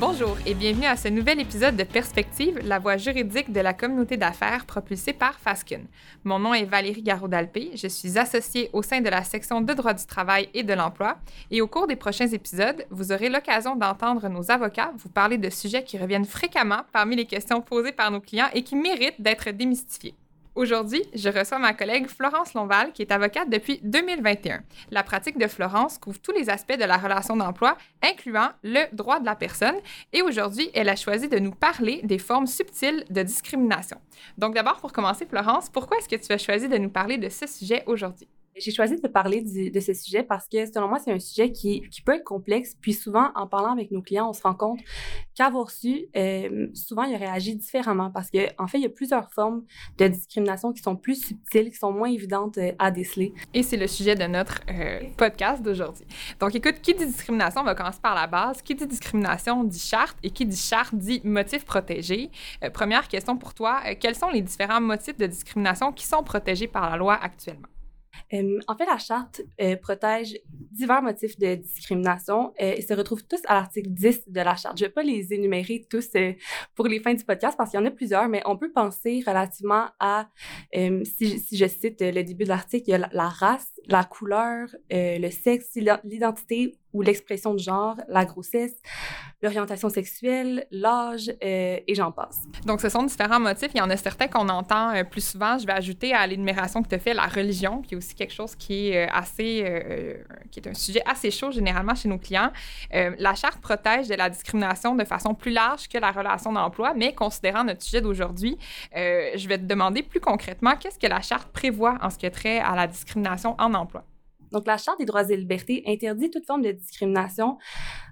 Bonjour et bienvenue à ce nouvel épisode de Perspective, la voie juridique de la communauté d'affaires propulsée par Fasken. Mon nom est Valérie Garot-Dalpé, je suis associée au sein de la section de droit du travail et de l'emploi et au cours des prochains épisodes, vous aurez l'occasion d'entendre nos avocats vous parler de sujets qui reviennent fréquemment parmi les questions posées par nos clients et qui méritent d'être démystifiés. Aujourd'hui, je reçois ma collègue Florence Lonval, qui est avocate depuis 2021. La pratique de Florence couvre tous les aspects de la relation d'emploi, incluant le droit de la personne. Et aujourd'hui, elle a choisi de nous parler des formes subtiles de discrimination. Donc d'abord, pour commencer, Florence, pourquoi est-ce que tu as choisi de nous parler de ce sujet aujourd'hui? J'ai choisi de parler de ce sujet parce que, selon moi, c'est un sujet qui, peut être complexe. Puis souvent, en parlant avec nos clients, on se rend compte qu'avoir su, euh, souvent, ils réagi différemment parce qu'en en fait, il y a plusieurs formes de discrimination qui sont plus subtiles, qui sont moins évidentes euh, à déceler. Et c'est le sujet de notre euh, podcast d'aujourd'hui. Donc, écoute, qui dit discrimination, on va commencer par la base. Qui dit discrimination dit charte et qui dit charte dit motif protégé. première question pour toi, quels sont les différents motifs de discrimination qui sont protégés par la loi actuellement? Euh, en fait, la charte euh, protège divers motifs de discrimination euh, et se retrouvent tous à l'article 10 de la charte. Je ne vais pas les énumérer tous pour les fins du podcast parce qu'il y en a plusieurs, mais on peut penser relativement à, si, je cite le début de l'article, il y a la race, la couleur, le sexe, l'identité ou l'expression de genre, la grossesse, l'orientation sexuelle, l'âge euh, et j'en passe. Donc, ce sont différents motifs. Il y en a certains qu'on entend euh, plus souvent. Je vais ajouter à l'énumération que tu fait la religion, qui est aussi quelque chose qui est euh, assez, qui est un sujet assez chaud généralement chez nos clients. la charte protège de la discrimination de façon plus large que la relation d'emploi, mais considérant notre sujet d'aujourd'hui, je vais te demander plus concrètement qu'est-ce que la charte prévoit en ce qui a trait à la discrimination en emploi? Donc, la Charte des droits et libertés interdit toute forme de discrimination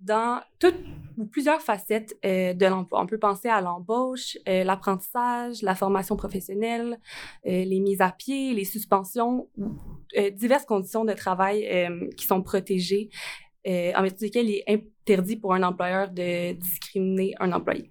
dans toutes ou plusieurs facettes euh, de l'emploi. On peut penser à l'embauche, euh, l'apprentissage, la formation professionnelle, euh, les mises à pied, les suspensions, diverses conditions de travail qui sont protégées, en vertu desquelles il est interdit pour un employeur de discriminer un employé.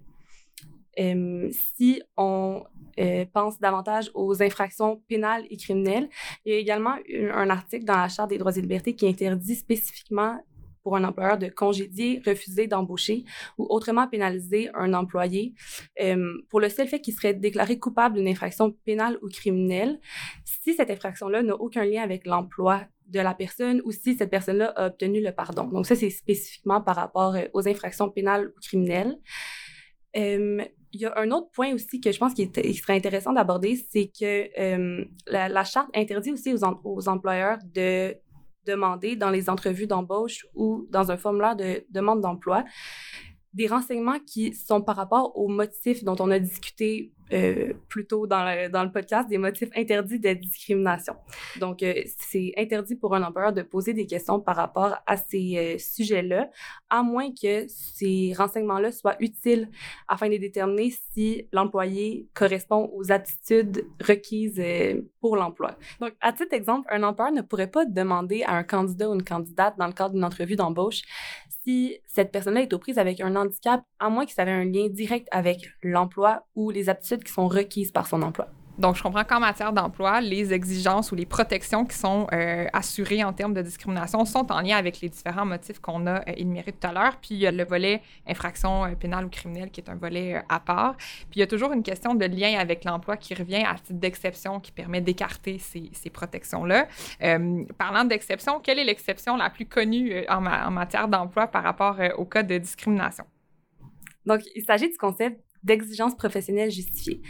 Si on euh, pense davantage aux infractions pénales et criminelles. Il y a également un article dans la Charte des droits et libertés qui interdit spécifiquement pour un employeur de congédier, refuser d'embaucher ou autrement pénaliser un employé euh, pour le seul fait qu'il serait déclaré coupable d'une infraction pénale ou criminelle si cette infraction-là n'a aucun lien avec l'emploi de la personne ou si cette personne-là a obtenu le pardon. Donc ça, c'est spécifiquement par rapport euh, aux infractions pénales ou criminelles. Euh, il y a un autre point aussi que je pense qu'il serait intéressant d'aborder, c'est que euh, la, charte interdit aussi aux, aux, employeurs de demander dans les entrevues d'embauche ou dans un formulaire de demande d'emploi des renseignements qui sont par rapport aux motifs dont on a discuté euh, plus tôt dans le, podcast, des motifs interdits de discrimination. Donc, euh, c'est interdit pour un employeur de poser des questions par rapport à ces euh, sujets-là, à moins que ces renseignements-là soient utiles afin de déterminer si l'employé correspond aux aptitudes requises pour l'emploi. Donc, à titre d'exemple, un employeur ne pourrait pas demander à un candidat ou une candidate dans le cadre d'une entrevue d'embauche cette personne-là est aux prises avec un handicap, à moins que ça ait un lien direct avec l'emploi ou les aptitudes qui sont requises par son emploi. Donc, je comprends qu'en matière d'emploi, les exigences ou les protections qui sont euh, assurées en termes de discrimination sont en lien avec les différents motifs qu'on a euh, énumérés tout à l'heure. Puis, il y a le volet infraction euh, pénale ou criminelle qui est un volet à part. Puis, il y a toujours une question de lien avec l'emploi qui revient à titre d'exception qui permet d'écarter ces, ces protections-là. parlant d'exception, quelle est l'exception la plus connue en, en matière d'emploi par rapport au cas de discrimination? Donc, il s'agit du concept d'exigence professionnelle justifiée.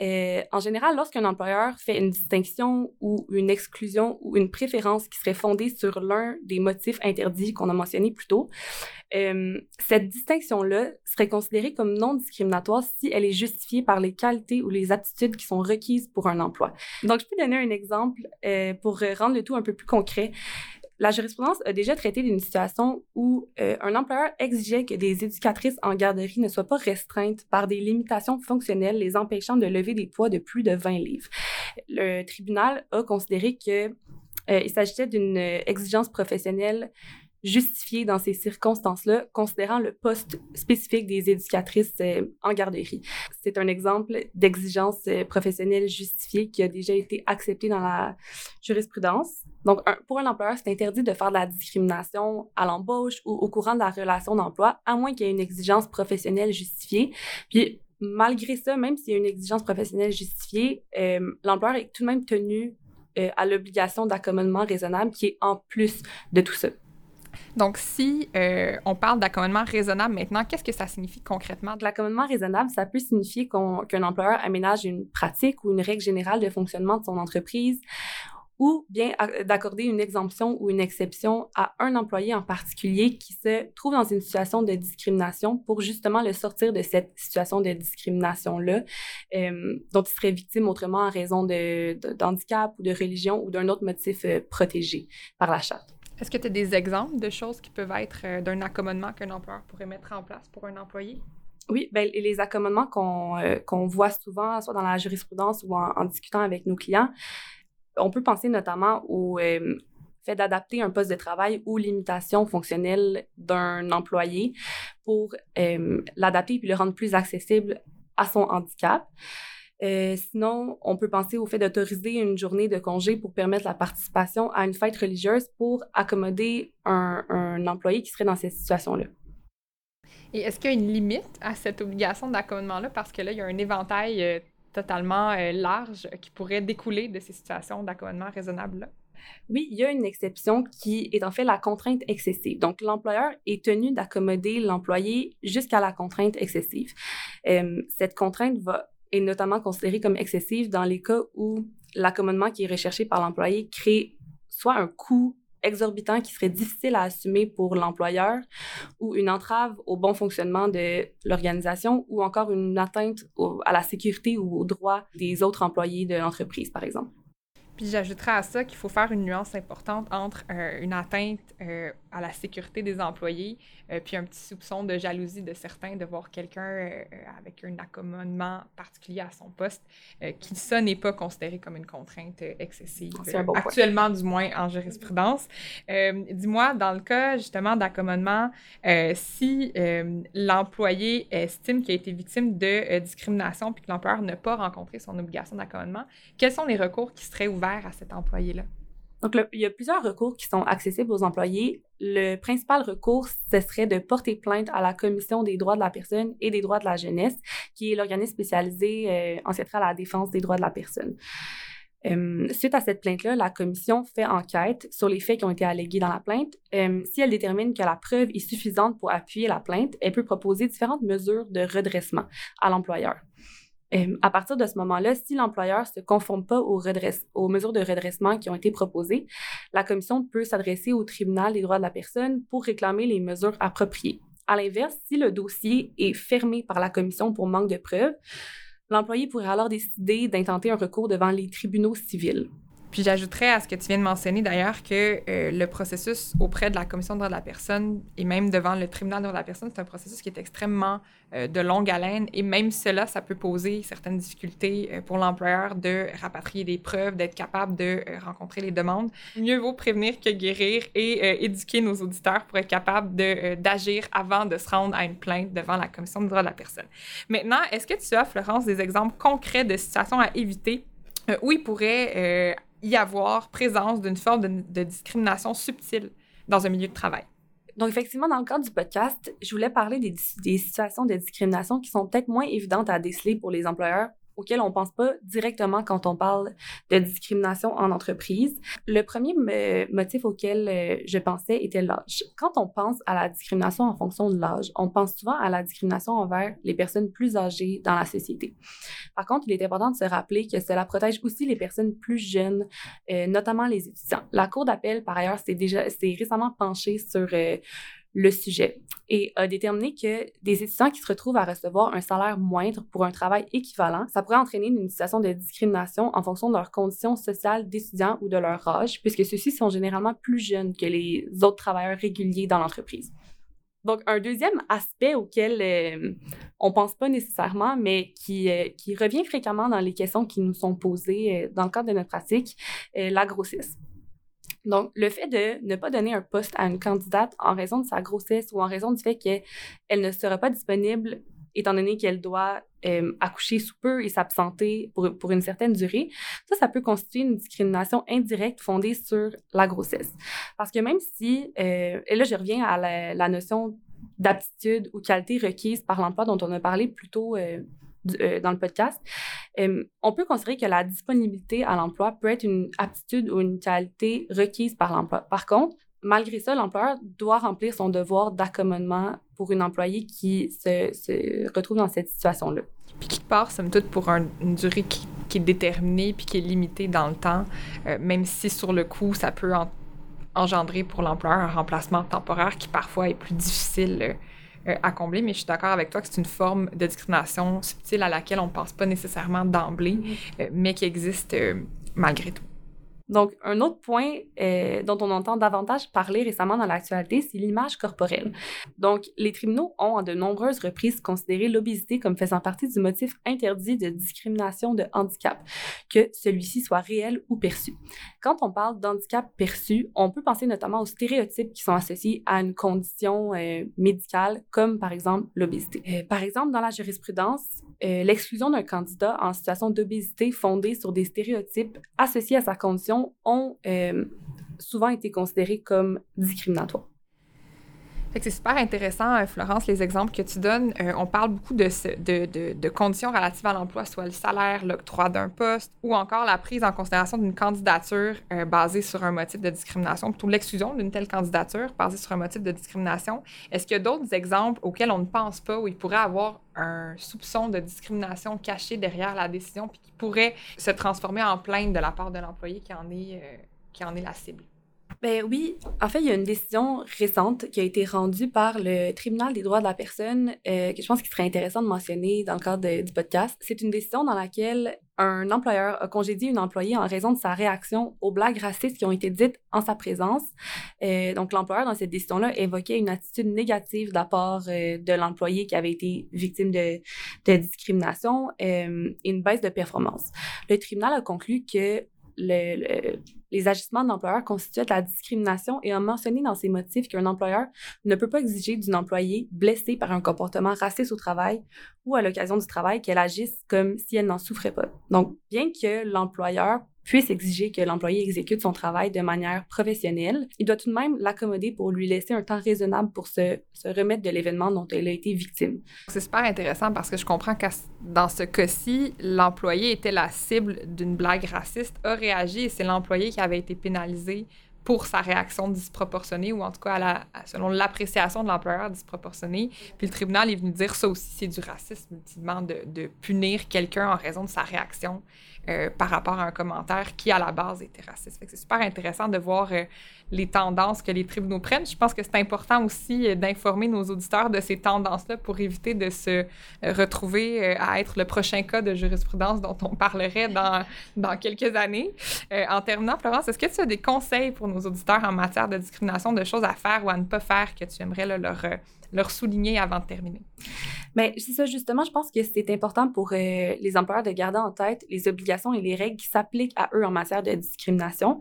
Euh, en général, lorsqu'un employeur fait une distinction ou une exclusion ou une préférence qui serait fondée sur l'un des motifs interdits qu'on a mentionnés plus tôt, euh, cette distinction-là serait considérée comme non discriminatoire si elle est justifiée par les qualités ou les aptitudes qui sont requises pour un emploi. Donc, je peux donner un exemple euh, pour rendre le tout un peu plus concret. La jurisprudence a déjà traité d'une situation où euh, un employeur exigeait que des éducatrices en garderie ne soient pas restreintes par des limitations fonctionnelles les empêchant de lever des poids de plus de 20 livres. Le tribunal a considéré que euh, il s'agissait d'une exigence professionnelle justifié dans ces circonstances-là, considérant le poste spécifique des éducatrices euh, en garderie. C'est un exemple d'exigence euh, professionnelle justifiée qui a déjà été accepté dans la jurisprudence. Donc, pour un employeur, c'est interdit de faire de la discrimination à l'embauche ou au courant de la relation d'emploi, à moins qu'il y ait une exigence professionnelle justifiée. Puis, malgré ça, même s'il y a une exigence professionnelle justifiée, euh, l'employeur est tout de même tenu à l'obligation d'accommodement raisonnable qui est en plus de tout ça. Donc, si euh, on parle d'accommodement raisonnable maintenant, qu'est-ce que ça signifie concrètement? L'accommodement raisonnable, ça peut signifier qu'un employeur aménage une pratique ou une règle générale de fonctionnement de son entreprise ou bien d'accorder une exemption ou une exception à un employé en particulier qui se trouve dans une situation de discrimination pour justement le sortir de cette situation de discrimination-là, euh, dont il serait victime autrement en raison de, handicap ou de religion ou d'un autre motif euh, protégé par la charte. Est-ce que tu as des exemples de choses qui peuvent être euh, d'un accommodement qu'un employeur pourrait mettre en place pour un employé? Oui, ben, les accommodements qu'on euh, voit souvent, soit dans la jurisprudence ou en, discutant avec nos clients, on peut penser notamment au euh, fait d'adapter un poste de travail ou limitation fonctionnelle d'un employé pour l'adapter et le rendre plus accessible à son handicap. Euh, sinon, on peut penser au fait d'autoriser une journée de congé pour permettre la participation à une fête religieuse pour accommoder un, employé qui serait dans cette situation-là. Et est-ce qu'il y a une limite à cette obligation d'accommodement-là? Parce que là, il y a un éventail euh, totalement euh, large qui pourrait découler de ces situations d'accommodement raisonnable-là. Oui, il y a une exception qui est en fait la contrainte excessive. Donc, l'employeur est tenu d'accommoder l'employé jusqu'à la contrainte excessive. cette contrainte va est notamment considérée comme excessive dans les cas où l'accommodement qui est recherché par l'employé crée soit un coût exorbitant qui serait difficile à assumer pour l'employeur ou une entrave au bon fonctionnement de l'organisation ou encore une atteinte à la sécurité ou aux droits des autres employés de l'entreprise, par exemple. Puis j'ajouterais à ça qu'il faut faire une nuance importante entre euh, une atteinte euh, à la sécurité des employés, euh, puis un petit soupçon de jalousie de certains de voir quelqu'un avec un accommodement particulier à son poste, qui ça n'est pas considéré comme une contrainte excessive, actuellement du moins en jurisprudence. Dis-moi, dans le cas justement d'accommodement, si l'employé estime qu'il a été victime de discrimination puis que l'employeur n'a pas rencontré son obligation d'accommodement, quels sont les recours qui seraient ouverts à cet employé-là? Donc, il y a plusieurs recours qui sont accessibles aux employés. Le principal recours, ce serait de porter plainte à la Commission des droits de la personne et des droits de la jeunesse, qui est l'organisme spécialisé euh, en ce à la défense des droits de la personne. Euh, suite à cette plainte-là, la commission fait enquête sur les faits qui ont été allégués dans la plainte. Euh, si elle détermine que la preuve est suffisante pour appuyer la plainte, elle peut proposer différentes mesures de redressement à l'employeur. Euh, à partir de ce moment-là, si l'employeur ne se conforme pas aux, aux, mesures de redressement qui ont été proposées, la commission peut s'adresser au tribunal des droits de la personne pour réclamer les mesures appropriées. À l'inverse, si le dossier est fermé par la commission pour manque de preuves, l'employé pourrait alors décider d'intenter un recours devant les tribunaux civils. Puis j'ajouterais à ce que tu viens de mentionner d'ailleurs que euh, le processus auprès de la Commission de droits de la personne et même devant le tribunal des droits de la personne, c'est un processus qui est extrêmement euh, de longue haleine et même cela, ça peut poser certaines difficultés euh, pour l'employeur de rapatrier des preuves, d'être capable de rencontrer les demandes. Mieux vaut prévenir que guérir et éduquer nos auditeurs pour être capable d'agir avant de se rendre à une plainte devant la Commission des droits de la personne. Maintenant, est-ce que tu as, Florence, des exemples concrets de situations à éviter? Où il pourrait y avoir présence d'une forme de, discrimination subtile dans un milieu de travail. Donc, effectivement, dans le cadre du podcast, je voulais parler des, des situations de discrimination qui sont peut-être moins évidentes à déceler pour les employeurs auquel on pense pas directement quand on parle de discrimination en entreprise. Le premier motif auquel euh, je pensais était l'âge. Quand on pense à la discrimination en fonction de l'âge, on pense souvent à la discrimination envers les personnes plus âgées dans la société. Par contre, il est important de se rappeler que cela protège aussi les personnes plus jeunes, euh, notamment les étudiants. La Cour d'appel, par ailleurs, s'est déjà récemment penchée sur euh, le sujet et a déterminé que des étudiants qui se retrouvent à recevoir un salaire moindre pour un travail équivalent, ça pourrait entraîner une situation de discrimination en fonction de leurs conditions sociales d'étudiants ou de leur âge, puisque ceux-ci sont généralement plus jeunes que les autres travailleurs réguliers dans l'entreprise. Donc, un deuxième aspect auquel euh, on pense pas nécessairement, mais qui, euh, qui revient fréquemment dans les questions qui nous sont posées euh, dans le cadre de notre pratique, la grossesse. Donc, le fait de ne pas donner un poste à une candidate en raison de sa grossesse ou en raison du fait qu'elle ne sera pas disponible étant donné qu'elle doit euh, accoucher sous peu et s'absenter pour, pour, une certaine durée, ça, ça peut constituer une discrimination indirecte fondée sur la grossesse. Parce que même si, euh, et là, je reviens à la, notion d'aptitude ou qualité requise par l'emploi dont on a parlé plus tôt euh, dans le podcast, on peut considérer que la disponibilité à l'emploi peut être une aptitude ou une qualité requise par l'emploi. Par contre, malgré ça, l'employeur doit remplir son devoir d'accommodement pour une employée qui se, retrouve dans cette situation-là. Puis qui part, somme toute, pour une durée qui, est déterminée puis qui est limitée dans le temps, euh, même si sur le coup, ça peut engendrer pour l'employeur un remplacement temporaire qui parfois est plus difficile euh, à combler. Mais je suis d'accord avec toi que c'est une forme de discrimination subtile à laquelle on ne pense pas nécessairement d'emblée, mm-hmm. euh, mais qui existe malgré tout. Donc, un autre point euh, dont on entend davantage parler récemment dans l'actualité, c'est l'image corporelle. Donc, les tribunaux ont à de nombreuses reprises considéré l'obésité comme faisant partie du motif interdit de discrimination de handicap, que celui-ci soit réel ou perçu. Quand on parle d'handicap perçu, on peut penser notamment aux stéréotypes qui sont associés à une condition euh, médicale, comme par exemple l'obésité. Euh, par exemple, dans la jurisprudence, l'exclusion d'un candidat en situation d'obésité fondée sur des stéréotypes associés à sa condition ont euh, souvent été considérés comme discriminatoires. C'est super intéressant, euh, Florence, les exemples que tu donnes. Euh, on parle beaucoup de, conditions relatives à l'emploi, soit le salaire, l'octroi d'un poste, ou encore la prise en considération d'une candidature basée sur un motif de discrimination, plutôt l'exclusion d'une telle candidature basée sur un motif de discrimination. Est-ce qu'il y a d'autres exemples auxquels on ne pense pas, où il pourrait avoir un soupçon de discrimination caché derrière la décision, puis qui pourrait se transformer en plainte de la part de l'employé euh, qui en est la cible? Ben oui, en fait, il y a une décision récente qui a été rendue par le Tribunal des droits de la personne euh, que je pense qu'il serait intéressant de mentionner dans le cadre du podcast. C'est une décision dans laquelle un employeur a congédié une employée en raison de sa réaction aux blagues racistes qui ont été dites en sa présence. Euh, donc, l'employeur, dans cette décision-là, évoquait une attitude négative de la part euh, de l'employé qui avait été victime de, de discrimination et une baisse de performance. Le tribunal a conclu que le, les agissements de l'employeur constituaient de la discrimination et a mentionné dans ses motifs qu'un employeur ne peut pas exiger d'une employée blessée par un comportement raciste au travail ou à l'occasion du travail qu'elle agisse comme si elle n'en souffrait pas. Donc, bien que l'employeur puisse exiger que l'employé exécute son travail de manière professionnelle, il doit tout de même l'accommoder pour lui laisser un temps raisonnable pour se, remettre de l'événement dont elle a été victime. C'est super intéressant parce que je comprends que dans ce cas-ci, l'employé était la cible d'une blague raciste, a réagi et c'est l'employé qui avait été pénalisé pour sa réaction disproportionnée ou en tout cas selon l'appréciation de l'employeur disproportionnée. Puis le tribunal est venu dire ça aussi, c'est du racisme, ultimement, de, de punir quelqu'un en raison de sa réaction euh, par rapport à un commentaire qui, à la base, était raciste. C'est super intéressant de voir euh, les tendances que les tribunaux prennent. Je pense que c'est important aussi euh, d'informer nos auditeurs de ces tendances-là pour éviter de se retrouver à être le prochain cas de jurisprudence dont on parlerait dans, dans quelques années. en terminant, Florence, est-ce que tu as des conseils pour nos auditeurs en matière de discrimination, de choses à faire ou à ne pas faire que tu aimerais leur leur souligner avant de terminer? Bien, c'est ça, justement, je pense que c'est important pour euh, les employeurs de garder en tête les obligations et les règles qui s'appliquent à eux en matière de discrimination,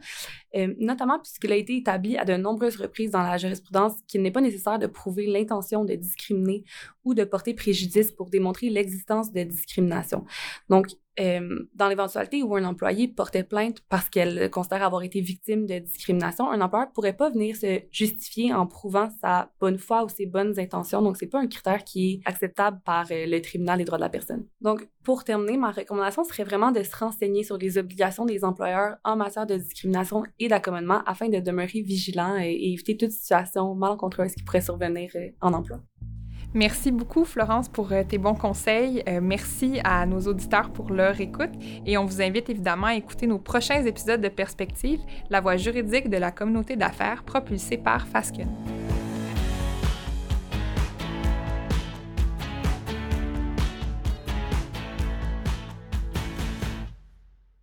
euh, notamment puisqu'il a été établi à de nombreuses reprises dans la jurisprudence qu'il n'est pas nécessaire de prouver l'intention de discriminer ou de porter préjudice pour démontrer l'existence de discrimination. Donc, euh, dans l'éventualité où un employé portait plainte parce qu'elle considère avoir été victime de discrimination, un employeur ne pourrait pas venir se justifier en prouvant sa bonne foi ou ses bonnes intentions. Donc, c'est pas un critère qui est acceptable par euh, le tribunal des droits de la personne. Donc, pour terminer, ma recommandation serait vraiment de se renseigner sur les obligations des employeurs en matière de discrimination et d'accommodement afin de demeurer vigilant et, éviter toute situation malencontreuse qui pourrait survenir euh, en emploi. Merci beaucoup, Florence, pour euh, tes bons conseils. Euh, merci à nos auditeurs pour leur écoute et on vous invite évidemment à écouter nos prochains épisodes de Perspective, la voie juridique de la communauté d'affaires propulsée par Fasken.